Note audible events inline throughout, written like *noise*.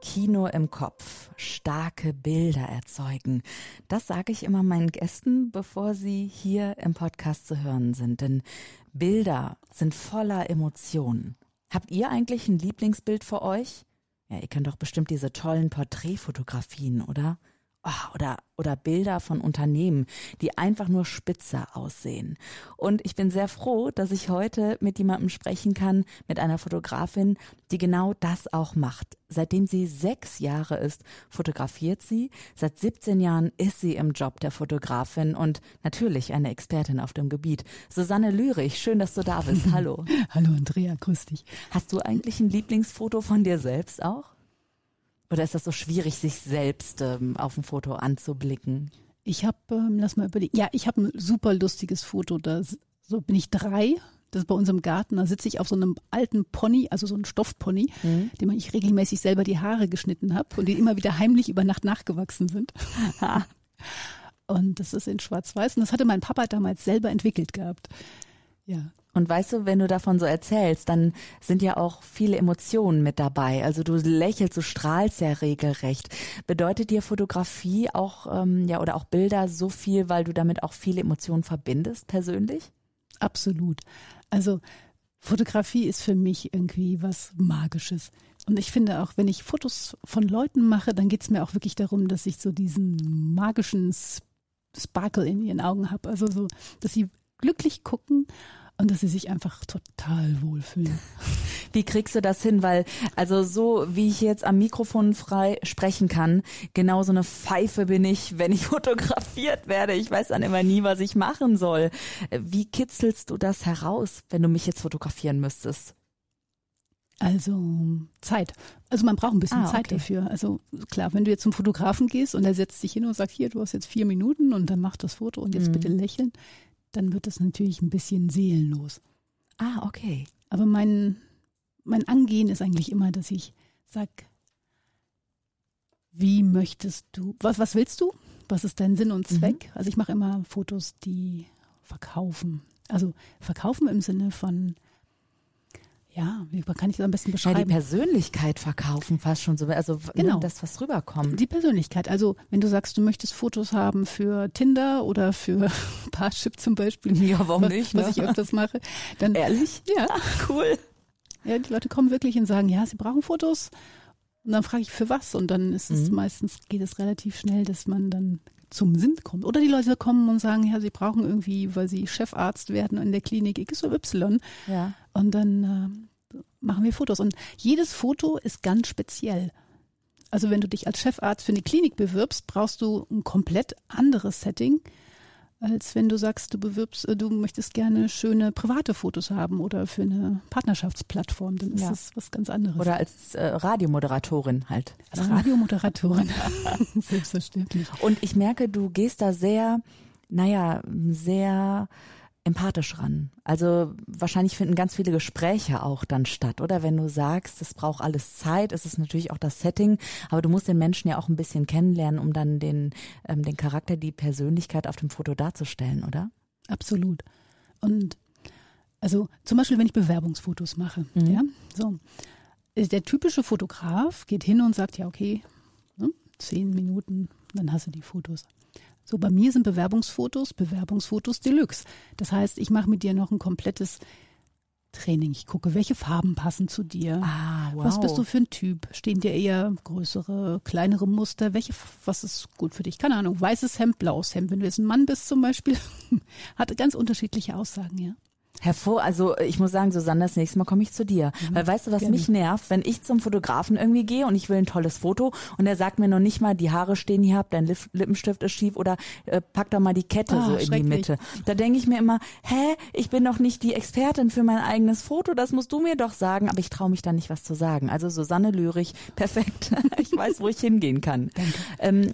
Kino im Kopf, starke Bilder erzeugen. Das sage ich immer meinen Gästen, bevor sie hier im Podcast zu hören sind. Denn Bilder sind voller Emotionen. Habt ihr eigentlich ein Lieblingsbild für euch? Ja, ihr kennt doch bestimmt diese tollen Porträtfotografien, oder? Oh, oder, oder Bilder von Unternehmen, die einfach nur spitze aussehen. Und ich bin sehr froh, dass ich heute mit jemandem sprechen kann, mit einer Fotografin, die genau das auch macht. Seitdem sie sechs Jahre ist, fotografiert sie. Seit 17 Jahren ist sie im Job der Fotografin und natürlich eine Expertin auf dem Gebiet. Susanne Lürich, schön, dass du da bist. *laughs* Hallo. Hallo Andrea, grüß dich. Hast du eigentlich ein Lieblingsfoto von dir selbst auch? Oder ist das so schwierig, sich selbst ähm, auf dem Foto anzublicken? Ich habe, ähm, lass mal überlegen, ja, ich habe ein super lustiges Foto. Da so bin ich drei. Das ist bei uns im Garten. Da sitze ich auf so einem alten Pony, also so einem Stoffpony, mhm. dem ich regelmäßig selber die Haare geschnitten habe und die immer wieder heimlich über Nacht nachgewachsen sind. *laughs* und das ist in Schwarz-Weiß. Und das hatte mein Papa damals selber entwickelt gehabt. Ja. Und weißt du, wenn du davon so erzählst, dann sind ja auch viele Emotionen mit dabei. Also du lächelst, du strahlst ja regelrecht. Bedeutet dir Fotografie auch, ähm, ja, oder auch Bilder so viel, weil du damit auch viele Emotionen verbindest, persönlich? Absolut. Also Fotografie ist für mich irgendwie was Magisches. Und ich finde auch, wenn ich Fotos von Leuten mache, dann geht es mir auch wirklich darum, dass ich so diesen magischen Sparkle in ihren Augen habe. Also so, dass sie glücklich gucken und dass sie sich einfach total wohlfühlen. *laughs* Wie kriegst du das hin? Weil, also so wie ich jetzt am Mikrofon frei sprechen kann, genau so eine Pfeife bin ich, wenn ich *laughs* fotografiert werde. Ich weiß dann immer nie, was ich machen soll. Wie kitzelst du das heraus, wenn du mich jetzt fotografieren müsstest? Also Zeit. Also man braucht ein bisschen ah, okay. Zeit dafür. Also klar, wenn du jetzt zum Fotografen gehst und er setzt sich hin und sagt, hier, du hast jetzt vier Minuten und dann macht das Foto und jetzt mhm. bitte lächeln, dann wird das natürlich ein bisschen seelenlos. Ah, okay. Aber mein, mein Angehen ist eigentlich immer, dass ich sag, wie möchtest du, was, was willst du? Was ist dein Sinn und mhm. Zweck? Mhm. Also ich mache immer Fotos, die verkaufen. Also verkaufen im Sinne von ja, wie kann ich das am besten beschreiben? Ja, die Persönlichkeit verkaufen fast schon so, also genau. das, was rüberkommt. Die Persönlichkeit. Also wenn du sagst, du möchtest Fotos haben für Tinder oder für *laughs* Parship zum Beispiel. Ja, warum nicht? Was, was ne? ich öfters mache. Dann, Ehrlich? *laughs* Ja. cool. Ja, die Leute kommen wirklich und sagen, ja, sie brauchen Fotos. Und dann frage ich, für was? Und dann ist es mhm. meistens, geht es relativ schnell, dass man dann zum Sinn kommt. Oder die Leute kommen und sagen, ja, sie brauchen irgendwie, weil sie Chefarzt werden in der Klinik X oder Y. Ja. Und dann äh, machen wir Fotos. Und jedes Foto ist ganz speziell. Also wenn du dich als Chefarzt für eine Klinik bewirbst, brauchst du ein komplett anderes Setting als wenn du sagst, du bewirbst, äh, du möchtest gerne schöne private Fotos haben oder für eine Partnerschaftsplattform, dann ist ja. das was ganz anderes. Oder als äh, Radiomoderatorin halt. Als Radiomoderatorin, *laughs* *laughs* selbstverständlich. Und ich merke, du gehst da sehr, naja, sehr empathisch ran. Also wahrscheinlich finden ganz viele Gespräche auch dann statt, oder? Wenn du sagst, es braucht alles Zeit, es ist natürlich auch das Setting, aber du musst den Menschen ja auch ein bisschen kennenlernen, um dann den, ähm, den Charakter, die Persönlichkeit auf dem Foto darzustellen, oder? Absolut. Und also zum Beispiel, wenn ich Bewerbungsfotos mache, mhm. ja, so. Der typische Fotograf geht hin und sagt, ja, okay, ne, zehn Minuten, dann hast du die Fotos. So, bei mir sind Bewerbungsfotos Bewerbungsfotos Deluxe. Das heißt, ich mache mit dir noch ein komplettes Training. Ich gucke, welche Farben passen zu dir. Ah, wow. Was bist du für ein Typ? Stehen dir eher größere, kleinere Muster? Welche, was ist gut für dich? Keine Ahnung. Weißes Hemd, blaues Hemd. Wenn du jetzt ein Mann bist zum Beispiel, *laughs* hat ganz unterschiedliche Aussagen, ja. Hervor, also ich muss sagen, Susanne, das nächste Mal komme ich zu dir. Mhm, Weil weißt du, was gerne. mich nervt, wenn ich zum Fotografen irgendwie gehe und ich will ein tolles Foto und er sagt mir noch nicht mal, die Haare stehen hier ab, dein Lippenstift ist schief oder äh, pack doch mal die Kette oh, so in die Mitte. Da denke ich mir immer, hä, ich bin doch nicht die Expertin für mein eigenes Foto, das musst du mir doch sagen, aber ich traue mich da nicht was zu sagen. Also Susanne Lürich, *laughs* perfekt. ich weiß, wo ich hingehen kann. Ähm,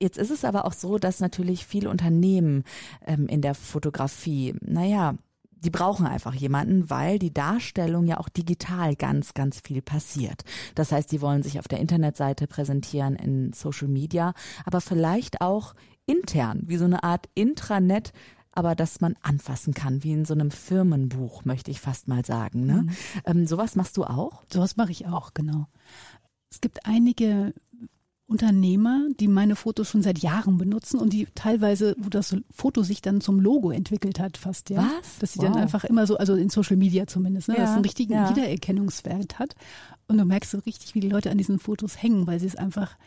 Jetzt ist es aber auch so, dass natürlich viele Unternehmen ähm, in der Fotografie, naja, die brauchen einfach jemanden, weil die Darstellung ja auch digital ganz, ganz viel passiert. Das heißt, die wollen sich auf der Internetseite präsentieren, in Social Media, aber vielleicht auch intern, wie so eine Art Intranet, aber dass man anfassen kann, wie in so einem Firmenbuch, möchte ich fast mal sagen. Ne? Mhm. Ähm, sowas machst du auch? Sowas mache ich auch, genau. Es gibt einige Unternehmer, die meine Fotos schon seit Jahren benutzen und die teilweise, wo das Foto sich dann zum Logo entwickelt hat, fast, ja. Was? Dass sie wow. dann einfach immer so, also in Social Media zumindest, ne, ja, dass es einen richtigen ja. Wiedererkennungswert hat. Und du merkst so richtig, wie die Leute an diesen Fotos hängen, weil sie es einfach,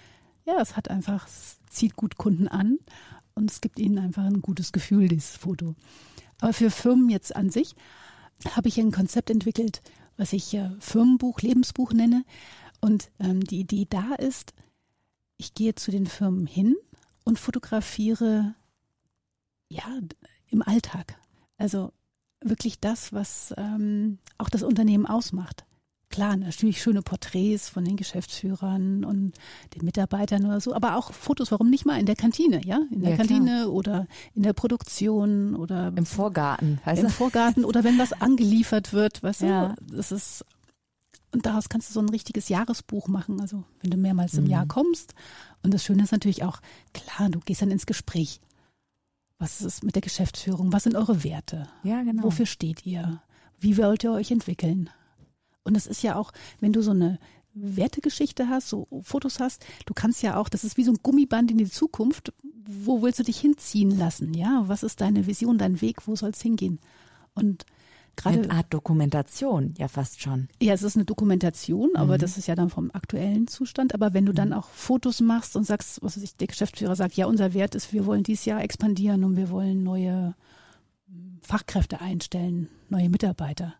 ja, es hat einfach, es zieht gut Kunden an und es gibt ihnen einfach ein gutes Gefühl, dieses Foto. Aber für Firmen jetzt an sich habe ich ein Konzept entwickelt, was ich äh, Firmenbuch, Lebensbuch nenne. Und ähm, die Idee da ist, ich gehe zu den Firmen hin und fotografiere ja im Alltag. Also wirklich das, was ähm, auch das Unternehmen ausmacht. Klar, natürlich schöne Porträts von den Geschäftsführern und den Mitarbeitern oder so, aber auch Fotos, warum nicht mal in der Kantine, ja? In der ja, Kantine klar. oder in der Produktion oder im Vorgarten, weißt im? Vorgarten oder wenn was angeliefert wird, weißt ja. du? Das ist und daraus kannst du so ein richtiges Jahresbuch machen. Also wenn du mehrmals im mhm. Jahr kommst. Und das Schöne ist natürlich auch, klar, du gehst dann ins Gespräch. Was ist mit der Geschäftsführung? Was sind eure Werte? Ja, genau. Wofür steht ihr? Wie wollt ihr euch entwickeln? Und es ist ja auch, wenn du so eine Wertegeschichte hast, so Fotos hast, du kannst ja auch, das ist wie so ein Gummiband in die Zukunft. Wo willst du dich hinziehen lassen? Ja, was ist deine Vision, dein Weg? Wo soll es hingehen? Und Gerade, eine Art Dokumentation, ja fast schon. Ja, es ist eine Dokumentation, aber mhm. das ist ja dann vom aktuellen Zustand. Aber wenn du dann mhm. auch Fotos machst und sagst, was weiß ich, der Geschäftsführer sagt, ja, unser Wert ist, wir wollen dieses Jahr expandieren und wir wollen neue hm, Fachkräfte einstellen, neue Mitarbeiter.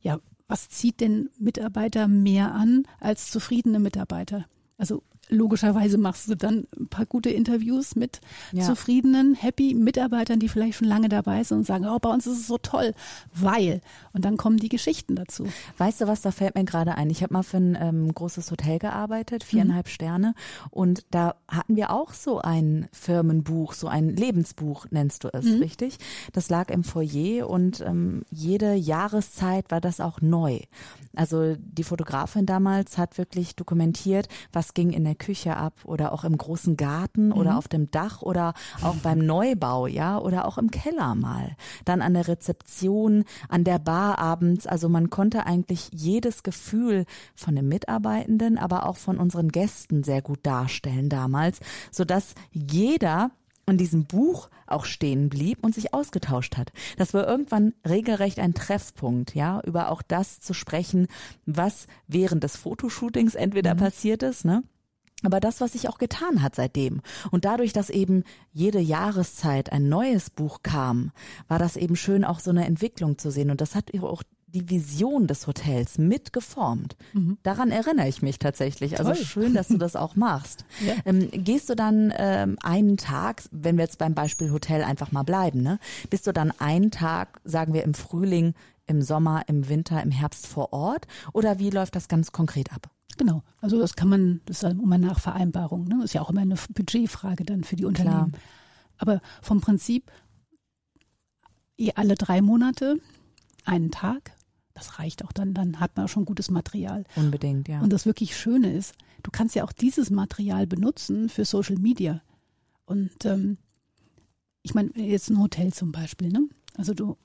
Ja, was zieht denn Mitarbeiter mehr an als zufriedene Mitarbeiter? Also logischerweise machst du dann ein paar gute Interviews mit ja. zufriedenen, happy Mitarbeitern, die vielleicht schon lange dabei sind und sagen, oh, bei uns ist es so toll, weil. Und dann kommen die Geschichten dazu. Weißt du was, da fällt mir gerade ein. Ich habe mal für ein ähm, großes Hotel gearbeitet, viereinhalb mhm. Sterne. Und da hatten wir auch so ein Firmenbuch, so ein Lebensbuch, nennst du es, mhm. richtig? Das lag im Foyer und ähm, jede Jahreszeit war das auch neu. Also die Fotografin damals hat wirklich dokumentiert, was ging in der Küche ab oder auch im großen Garten mhm. oder auf dem Dach oder auch beim *laughs* Neubau, ja, oder auch im Keller mal. Dann an der Rezeption, an der Bar abends. Also man konnte eigentlich jedes Gefühl von den Mitarbeitenden, aber auch von unseren Gästen sehr gut darstellen damals, sodass jeder in diesem Buch auch stehen blieb und sich ausgetauscht hat. Das war irgendwann regelrecht ein Treffpunkt, ja, über auch das zu sprechen, was während des Fotoshootings entweder mhm. passiert ist, ne? Aber das, was sich auch getan hat seitdem. Und dadurch, dass eben jede Jahreszeit ein neues Buch kam, war das eben schön, auch so eine Entwicklung zu sehen. Und das hat auch die Vision des Hotels mitgeformt. Mhm. Daran erinnere ich mich tatsächlich. Also Toll. schön, dass du das auch machst. *laughs* Ja. Ähm, gehst du dann ähm, einen Tag, wenn wir jetzt beim Beispiel Hotel einfach mal bleiben, ne? Bist du dann einen Tag, sagen wir im Frühling, im Sommer, im Winter, im Herbst vor Ort? Oder wie läuft das ganz konkret ab? Genau. Also das kann man, das ist dann immer nach Vereinbarung. Ne? Ist ja auch immer eine Budgetfrage dann für die Unternehmen. Klar. Aber vom Prinzip alle drei Monate einen Tag. Das reicht auch dann, dann hat man auch schon gutes Material. Unbedingt, ja. Und das wirklich Schöne ist, du kannst ja auch dieses Material benutzen für Social Media. Und ähm, ich meine, jetzt ein Hotel zum Beispiel, ne? Also du,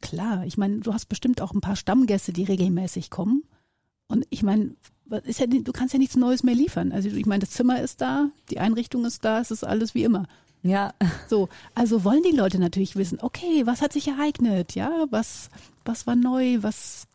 klar, ich meine, du hast bestimmt auch ein paar Stammgäste, die regelmäßig kommen. Und ich meine, ist ja, du kannst ja nichts Neues mehr liefern. Also ich meine, das Zimmer ist da, die Einrichtung ist da, es ist alles wie immer. Ja. So, also wollen die Leute natürlich wissen, okay, was hat sich ereignet? Ja, was, was war neu? Was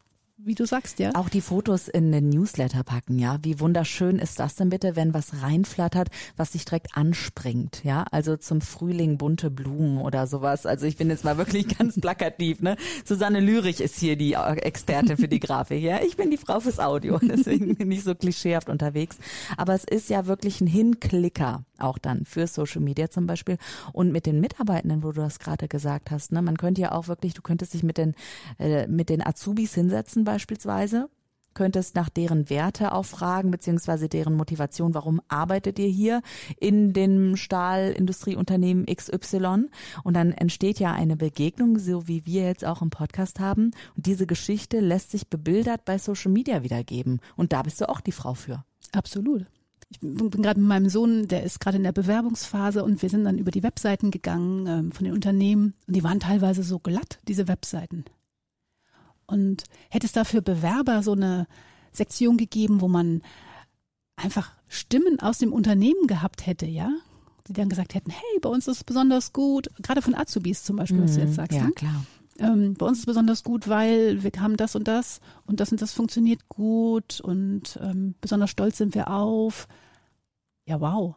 wie du sagst, ja. Auch die Fotos in den Newsletter packen, ja. Wie wunderschön ist das denn bitte, wenn was reinflattert, was sich direkt anspringt, ja. Also zum Frühling bunte Blumen oder sowas. Also ich bin jetzt mal wirklich *laughs* ganz plakativ, ne. Susanne Lürich ist hier die Expertin für die Grafik, ja. Ich bin die Frau fürs Audio, *laughs* deswegen bin ich so klischeehaft unterwegs. Aber es ist ja wirklich ein Hinklicker auch dann für Social Media zum Beispiel. Und mit den Mitarbeitenden, wo du das gerade gesagt hast, ne, man könnte ja auch wirklich, du könntest dich mit den, äh, mit den Azubis hinsetzen beispielsweise könntest nach deren Werte auch fragen, beziehungsweise deren Motivation, warum arbeitet ihr hier in dem Stahlindustrieunternehmen XY? Und dann entsteht ja eine Begegnung, so wie wir jetzt auch im Podcast haben. Und diese Geschichte lässt sich bebildert bei Social Media wiedergeben. Und da bist du auch die Frau für. Absolut. Ich bin gerade mit meinem Sohn, der ist gerade in der Bewerbungsphase und wir sind dann über die Webseiten gegangen ähm, von den Unternehmen und die waren teilweise so glatt, diese Webseiten. Und hätte es dafür Bewerber so eine Sektion gegeben, wo man einfach Stimmen aus dem Unternehmen gehabt hätte, ja, die dann gesagt hätten, hey, bei uns ist es besonders gut, gerade von Azubis zum Beispiel, was du jetzt mhm. sagst. Ja, ne? klar. Ähm, bei uns ist es besonders gut, weil wir haben das und das und das und das funktioniert gut und ähm, besonders stolz sind wir auf. Ja, wow.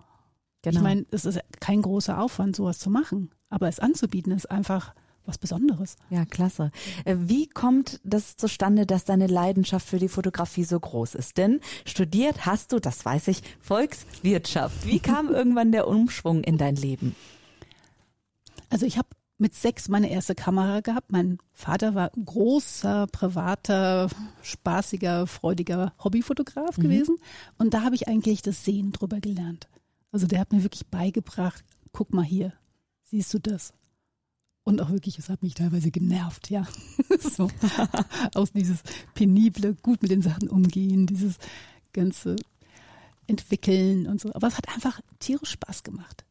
Genau. Ich meine, es ist kein großer Aufwand, sowas zu machen, aber es anzubieten ist einfach was Besonderes. Ja, klasse. Äh, wie kommt das zustande, dass deine Leidenschaft für die Fotografie so groß ist? Denn studiert hast du, das weiß ich, Volkswirtschaft. Wie kam *laughs* irgendwann der Umschwung in dein Leben? Also ich habe mit sechs meine erste Kamera gehabt. Mein Vater war großer, privater, spaßiger, freudiger Hobbyfotograf mhm. gewesen. Und da habe ich eigentlich das Sehen drüber gelernt. Also der hat mir wirklich beigebracht, guck mal hier, siehst du das? Und auch wirklich, es hat mich teilweise genervt, ja. *laughs* so. Aus dieses penible, gut mit den Sachen umgehen, dieses ganze entwickeln und so. Aber es hat einfach tierisch Spaß gemacht.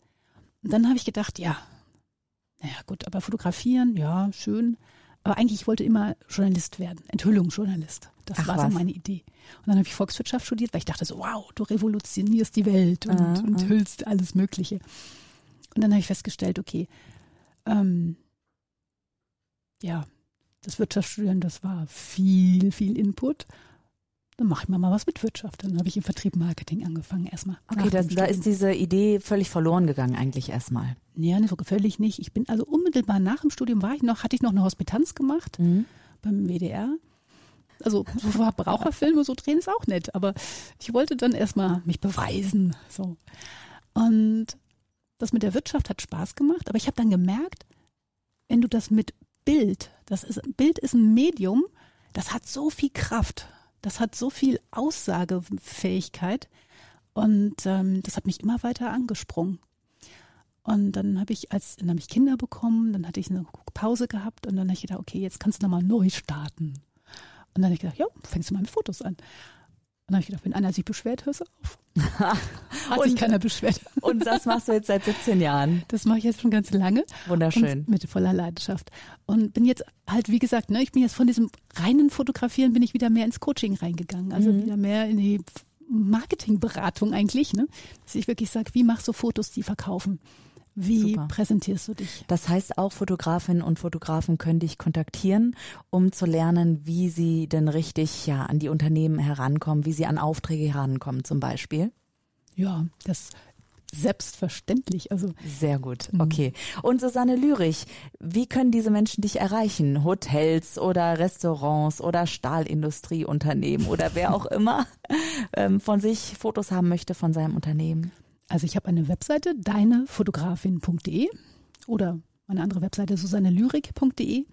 Und dann habe ich gedacht, ja, naja gut, aber fotografieren, ja, schön. Aber eigentlich, ich wollte immer Journalist werden, Enthüllungsjournalist. Das Ach, war so meine Idee. Und dann habe ich Volkswirtschaft studiert, weil ich dachte so, wow, du revolutionierst die Welt und, uh, und hüllst alles Mögliche. Und dann habe ich festgestellt, okay, ähm, ja, das Wirtschaftsstudieren, das war viel, viel Input dann mache ich mal was mit Wirtschaft. Dann habe ich im Vertrieb Marketing angefangen erstmal. Okay, das, da ist diese Idee völlig verloren gegangen eigentlich erstmal. Ja, so völlig nicht. Ich bin also unmittelbar nach dem Studium war ich noch, hatte ich noch eine Hospitanz gemacht mhm. beim WDR. Also so Verbraucherfilme so drehen ist auch nett, aber ich wollte dann erstmal mich beweisen. So. Und das mit der Wirtschaft hat Spaß gemacht, aber ich habe dann gemerkt, wenn du das mit Bild, das ist Bild ist ein Medium, das hat so viel Kraft das hat so viel Aussagefähigkeit und ähm, das hat mich immer weiter angesprungen. Und dann habe ich, als dann habe ich Kinder bekommen, dann hatte ich eine Pause gehabt und dann habe ich gedacht, okay, jetzt kannst du nochmal neu starten. Und dann habe ich gedacht, ja, fängst du mal mit Fotos an dann habe ich gedacht, wenn einer sich beschwert, hörst du auf. *laughs* Hat sich keiner beschwert. und das machst du jetzt seit 17 Jahren? Das mache ich jetzt schon ganz lange. Wunderschön. mit voller Leidenschaft. Und bin jetzt halt, wie gesagt, ne, ich bin jetzt von diesem reinen Fotografieren, bin ich wieder mehr ins Coaching reingegangen. Also mhm. wieder mehr in die Marketingberatung eigentlich. Ne? Dass ich wirklich sage, wie machst du Fotos, die verkaufen? Wie Super. präsentierst du dich? Das heißt, auch Fotografinnen und Fotografen können dich kontaktieren, um zu lernen, wie sie denn richtig ja an die Unternehmen herankommen, wie sie an Aufträge herankommen zum Beispiel. Ja, das Selbstverständlich, also. Sehr gut, mhm. okay. Und Susanne Lürich, wie können diese Menschen dich erreichen? Hotels oder Restaurants oder Stahlindustrieunternehmen oder wer auch immer *laughs* ähm, von sich Fotos haben möchte von seinem Unternehmen? Also ich habe eine Webseite, deinefotografin.de oder meine andere Webseite susannelyrik.de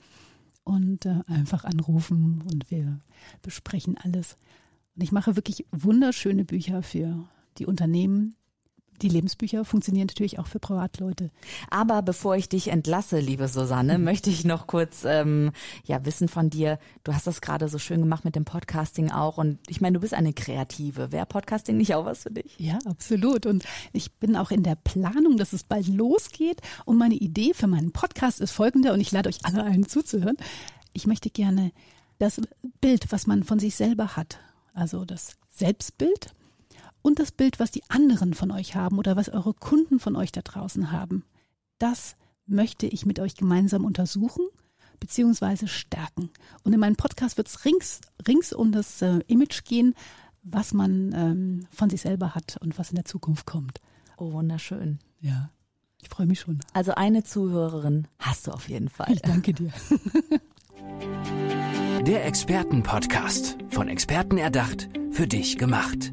und äh, einfach anrufen und wir besprechen alles. Und ich mache wirklich wunderschöne Bücher für die Unternehmen, die Lebensbücher funktionieren natürlich auch für Privatleute. Aber bevor ich dich entlasse, liebe Susanne, mhm. möchte ich noch kurz ähm, ja wissen von dir. Du hast das gerade so schön gemacht mit dem Podcasting auch und ich meine, du bist eine Kreative. Wäre Podcasting nicht auch was für dich? Ja, absolut. Und ich bin auch in der Planung, dass es bald losgeht. Und meine Idee für meinen Podcast ist folgende und ich lade euch alle ein zuzuhören. Ich möchte gerne das Bild, was man von sich selber hat, also das Selbstbild und das Bild, was die anderen von euch haben oder was eure Kunden von euch da draußen haben. Das möchte ich mit euch gemeinsam untersuchen bzw. stärken. Und in meinem Podcast wird es rings, rings um das äh, Image gehen, was man ähm, von sich selber hat und was in der Zukunft kommt. Oh, wunderschön. Ja, ich freue mich schon. Also eine Zuhörerin hast du auf jeden Fall. Ich danke dir. Der Expertenpodcast. Von Experten erdacht, für dich gemacht.